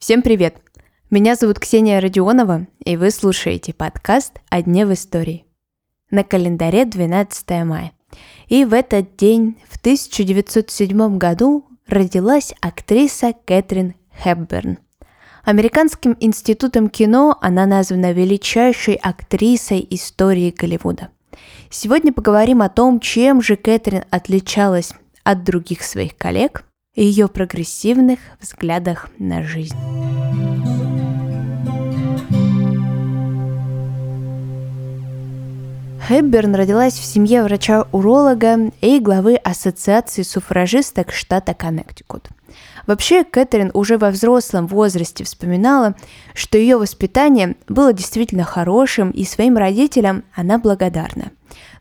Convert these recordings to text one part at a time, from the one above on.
Всем привет! Меня зовут Ксения Родионова, и вы слушаете подкаст «О дне в истории». На календаре 12 мая. И в этот день, в 1907 году, родилась актриса Кэтрин Хепберн. Американским институтом кино она названа величайшей актрисой истории Голливуда. Сегодня поговорим о том, чем же Кэтрин отличалась от других своих коллег и ее прогрессивных взглядах на жизнь. Хэбберн родилась в семье врача-уролога и главы Ассоциации суфражисток штата Коннектикут. Вообще, Кэтрин уже во взрослом возрасте вспоминала, что ее воспитание было действительно хорошим, и своим родителям она благодарна.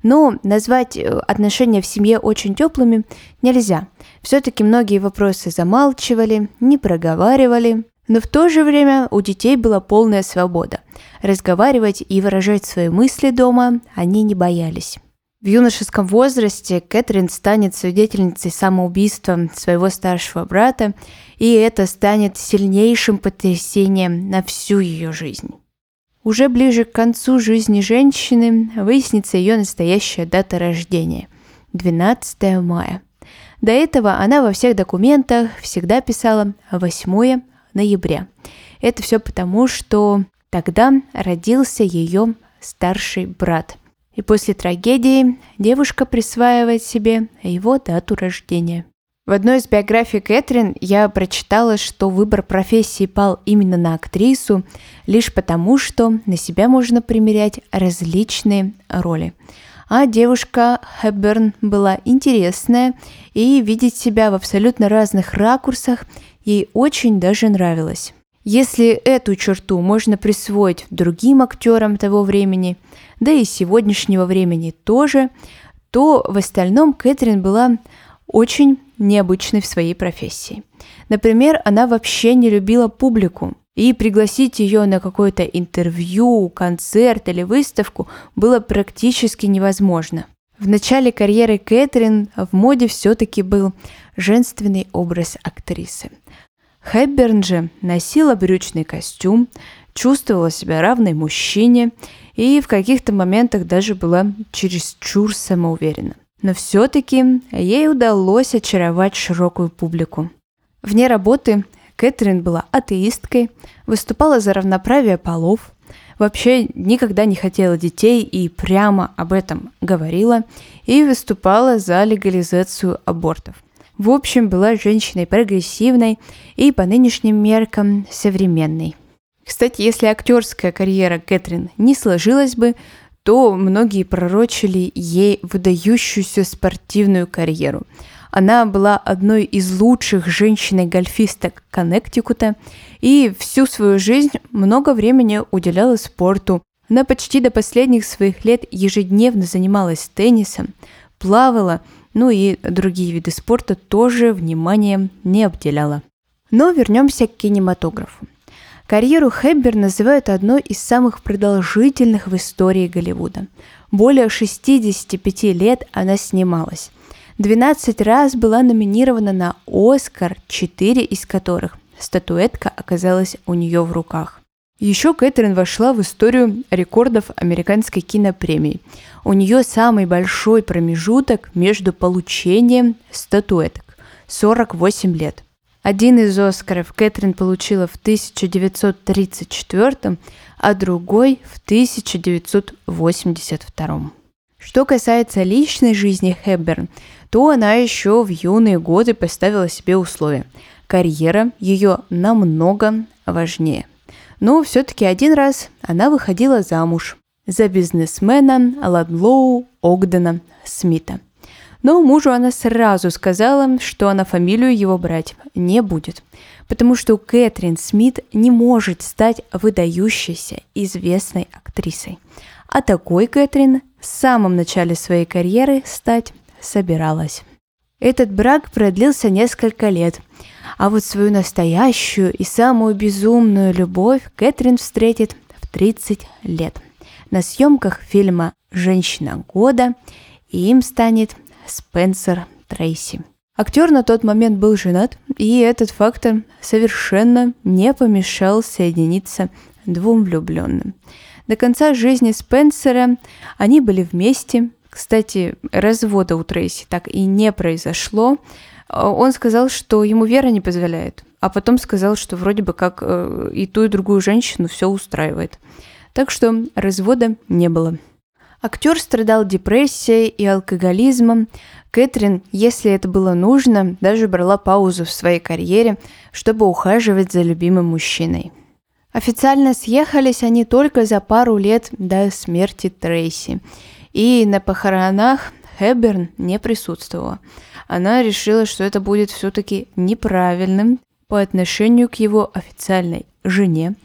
Но назвать э, отношения в семье очень теплыми нельзя. Все-таки многие вопросы замалчивали, не проговаривали, но в то же время у детей была полная свобода. Разговаривать и выражать свои мысли дома они не боялись. В юношеском возрасте Кэтрин станет свидетельницей самоубийства своего старшего брата, и это станет сильнейшим потрясением на всю ее жизнь. Уже ближе к концу жизни женщины выяснится ее настоящая дата рождения – 12 мая. До этого она во всех документах всегда писала 8 ноября. Это все потому, что тогда родился ее старший брат. И после трагедии девушка присваивает себе его дату рождения. В одной из биографий Кэтрин я прочитала, что выбор профессии пал именно на актрису, лишь потому, что на себя можно примерять различные роли. А девушка Хэбберн была интересная, и видеть себя в абсолютно разных ракурсах ей очень даже нравилось. Если эту черту можно присвоить другим актерам того времени, да и сегодняшнего времени тоже, то в остальном Кэтрин была очень необычной в своей профессии. Например, она вообще не любила публику, и пригласить ее на какое-то интервью, концерт или выставку было практически невозможно. В начале карьеры Кэтрин в моде все-таки был женственный образ актрисы. Хэбберн же носила брючный костюм, чувствовала себя равной мужчине и в каких-то моментах даже была чересчур самоуверена. Но все-таки ей удалось очаровать широкую публику. Вне работы Кэтрин была атеисткой, выступала за равноправие полов, вообще никогда не хотела детей и прямо об этом говорила, и выступала за легализацию абортов. В общем, была женщиной прогрессивной и по нынешним меркам современной. Кстати, если актерская карьера Кэтрин не сложилась бы, то многие пророчили ей выдающуюся спортивную карьеру. Она была одной из лучших женщин-гольфисток Коннектикута и всю свою жизнь много времени уделяла спорту. Она почти до последних своих лет ежедневно занималась теннисом, плавала – ну и другие виды спорта тоже вниманием не обделяла. Но вернемся к кинематографу. Карьеру Хэббер называют одной из самых продолжительных в истории Голливуда. Более 65 лет она снималась. 12 раз была номинирована на Оскар, 4 из которых статуэтка оказалась у нее в руках. Еще Кэтрин вошла в историю рекордов американской кинопремии. У нее самый большой промежуток между получением статуэток – 48 лет. Один из Оскаров Кэтрин получила в 1934, а другой в 1982. Что касается личной жизни Хэбберн, то она еще в юные годы поставила себе условия. Карьера ее намного важнее. Но все-таки один раз она выходила замуж за бизнесмена Ладлоу Огдена Смита. Но мужу она сразу сказала, что она фамилию его брать не будет, потому что Кэтрин Смит не может стать выдающейся известной актрисой. А такой Кэтрин в самом начале своей карьеры стать собиралась. Этот брак продлился несколько лет, а вот свою настоящую и самую безумную любовь Кэтрин встретит в 30 лет на съемках фильма «Женщина года», и им станет Спенсер Трейси. Актер на тот момент был женат, и этот фактор совершенно не помешал соединиться двум влюбленным. До конца жизни Спенсера они были вместе. Кстати, развода у Трейси так и не произошло. Он сказал, что ему вера не позволяет, а потом сказал, что вроде бы как э, и ту, и другую женщину все устраивает. Так что развода не было. Актер страдал депрессией и алкоголизмом. Кэтрин, если это было нужно, даже брала паузу в своей карьере, чтобы ухаживать за любимым мужчиной. Официально съехались они только за пару лет до смерти Трейси. И на похоронах Хэбберн не присутствовала. Она решила, что это будет все-таки неправильным по отношению к его официальной жене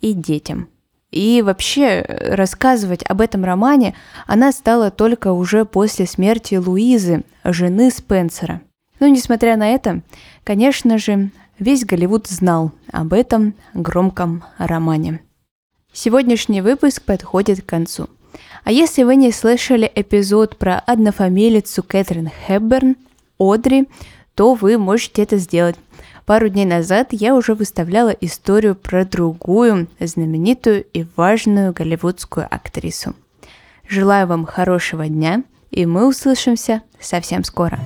и детям. И вообще рассказывать об этом романе она стала только уже после смерти Луизы, жены Спенсера. Но несмотря на это, конечно же, весь Голливуд знал об этом громком романе. Сегодняшний выпуск подходит к концу. А если вы не слышали эпизод про однофамилицу Кэтрин Хэбберн, Одри, то вы можете это сделать. Пару дней назад я уже выставляла историю про другую знаменитую и важную голливудскую актрису. Желаю вам хорошего дня, и мы услышимся совсем скоро.